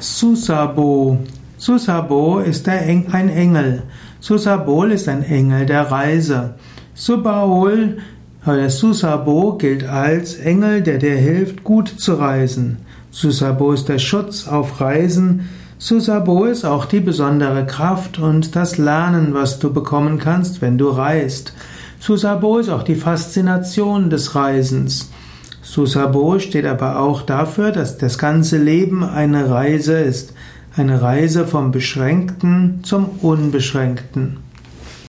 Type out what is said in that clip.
Susabo. Susabo ist ein Engel. Susabol ist ein Engel der Reise. Subaol oder Susabo gilt als Engel, der dir hilft, gut zu reisen. Susabo ist der Schutz auf Reisen. Susabo ist auch die besondere Kraft und das Lernen, was du bekommen kannst, wenn du reist. Susabo ist auch die Faszination des Reisens. Susabo steht aber auch dafür, dass das ganze Leben eine Reise ist, eine Reise vom Beschränkten zum Unbeschränkten.